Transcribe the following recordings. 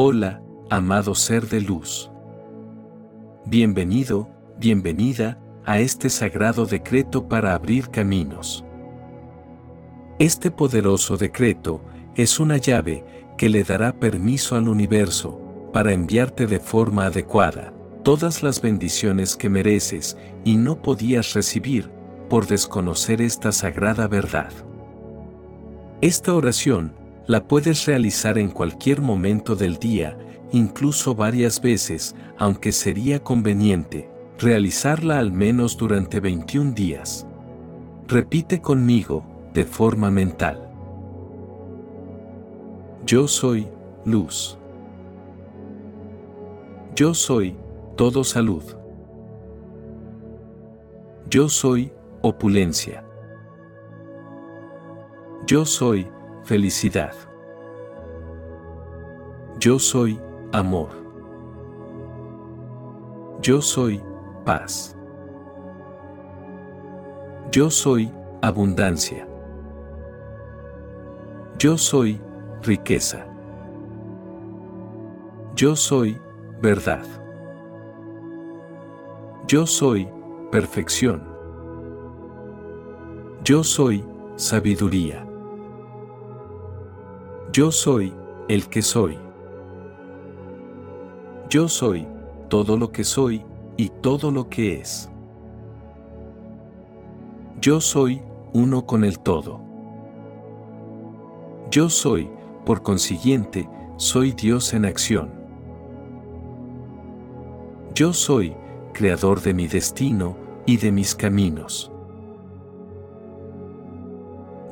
Hola, amado ser de luz. Bienvenido, bienvenida a este sagrado decreto para abrir caminos. Este poderoso decreto es una llave que le dará permiso al universo para enviarte de forma adecuada todas las bendiciones que mereces y no podías recibir por desconocer esta sagrada verdad. Esta oración la puedes realizar en cualquier momento del día, incluso varias veces, aunque sería conveniente realizarla al menos durante 21 días. Repite conmigo, de forma mental. Yo soy luz. Yo soy todo salud. Yo soy opulencia. Yo soy felicidad. Yo soy amor. Yo soy paz. Yo soy abundancia. Yo soy riqueza. Yo soy verdad. Yo soy perfección. Yo soy sabiduría. Yo soy el que soy. Yo soy todo lo que soy y todo lo que es. Yo soy uno con el todo. Yo soy, por consiguiente, soy Dios en acción. Yo soy, creador de mi destino y de mis caminos.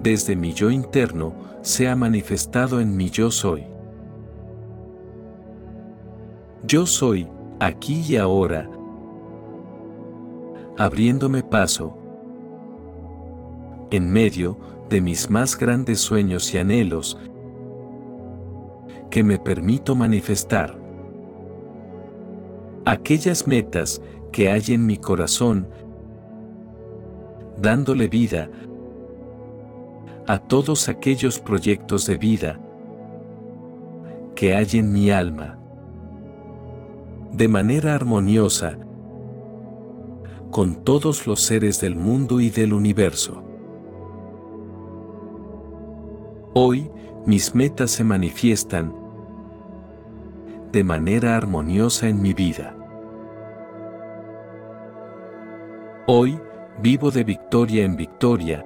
Desde mi yo interno, se ha manifestado en mi yo soy. Yo soy, aquí y ahora, abriéndome paso, en medio de mis más grandes sueños y anhelos, que me permito manifestar. Aquellas metas que hay en mi corazón, dándole vida a todos aquellos proyectos de vida que hay en mi alma. De manera armoniosa, con todos los seres del mundo y del universo. Hoy, mis metas se manifiestan de manera armoniosa en mi vida. Hoy, vivo de victoria en victoria,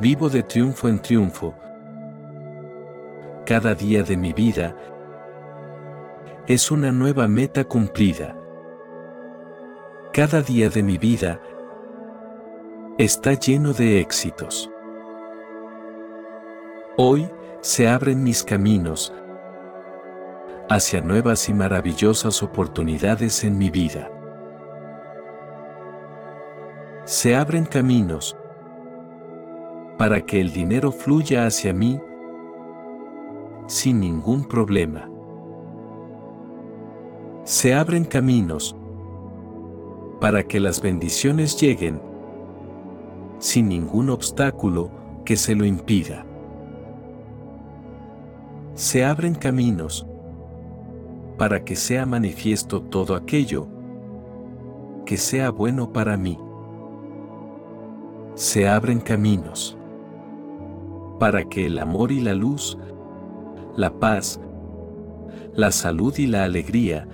Vivo de triunfo en triunfo. Cada día de mi vida es una nueva meta cumplida. Cada día de mi vida está lleno de éxitos. Hoy se abren mis caminos hacia nuevas y maravillosas oportunidades en mi vida. Se abren caminos para que el dinero fluya hacia mí sin ningún problema. Se abren caminos para que las bendiciones lleguen sin ningún obstáculo que se lo impida. Se abren caminos para que sea manifiesto todo aquello que sea bueno para mí. Se abren caminos para que el amor y la luz, la paz, la salud y la alegría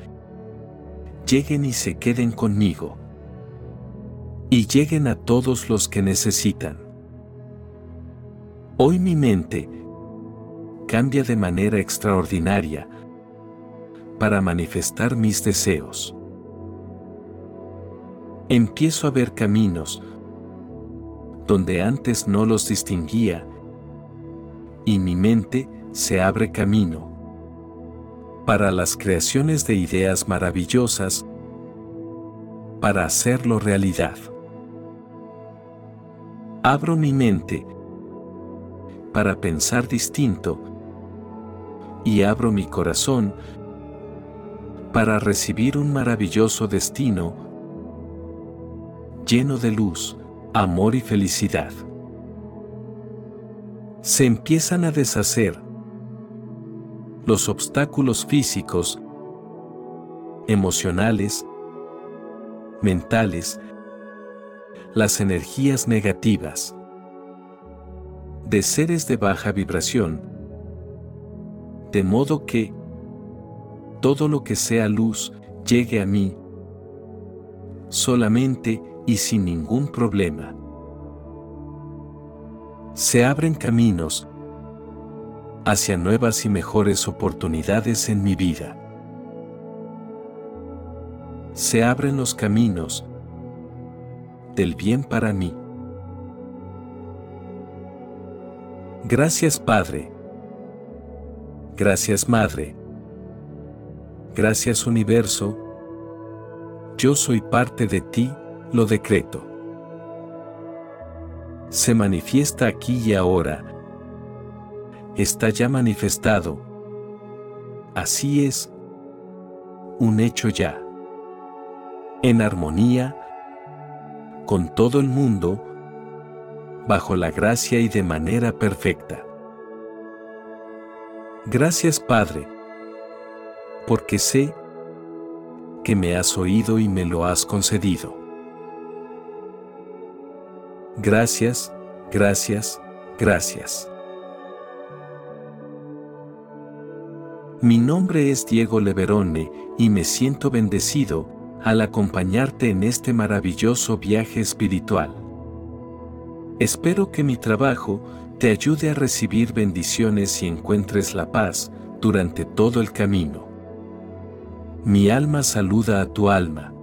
lleguen y se queden conmigo. Y lleguen a todos los que necesitan. Hoy mi mente cambia de manera extraordinaria para manifestar mis deseos. Empiezo a ver caminos donde antes no los distinguía y mi mente se abre camino para las creaciones de ideas maravillosas, para hacerlo realidad. Abro mi mente para pensar distinto y abro mi corazón para recibir un maravilloso destino lleno de luz, amor y felicidad se empiezan a deshacer los obstáculos físicos, emocionales, mentales, las energías negativas de seres de baja vibración, de modo que todo lo que sea luz llegue a mí solamente y sin ningún problema. Se abren caminos hacia nuevas y mejores oportunidades en mi vida. Se abren los caminos del bien para mí. Gracias Padre. Gracias Madre. Gracias Universo. Yo soy parte de ti, lo decreto. Se manifiesta aquí y ahora está ya manifestado. Así es, un hecho ya. En armonía con todo el mundo, bajo la gracia y de manera perfecta. Gracias Padre, porque sé que me has oído y me lo has concedido. Gracias, gracias, gracias. Mi nombre es Diego Leverone y me siento bendecido al acompañarte en este maravilloso viaje espiritual. Espero que mi trabajo te ayude a recibir bendiciones y encuentres la paz durante todo el camino. Mi alma saluda a tu alma.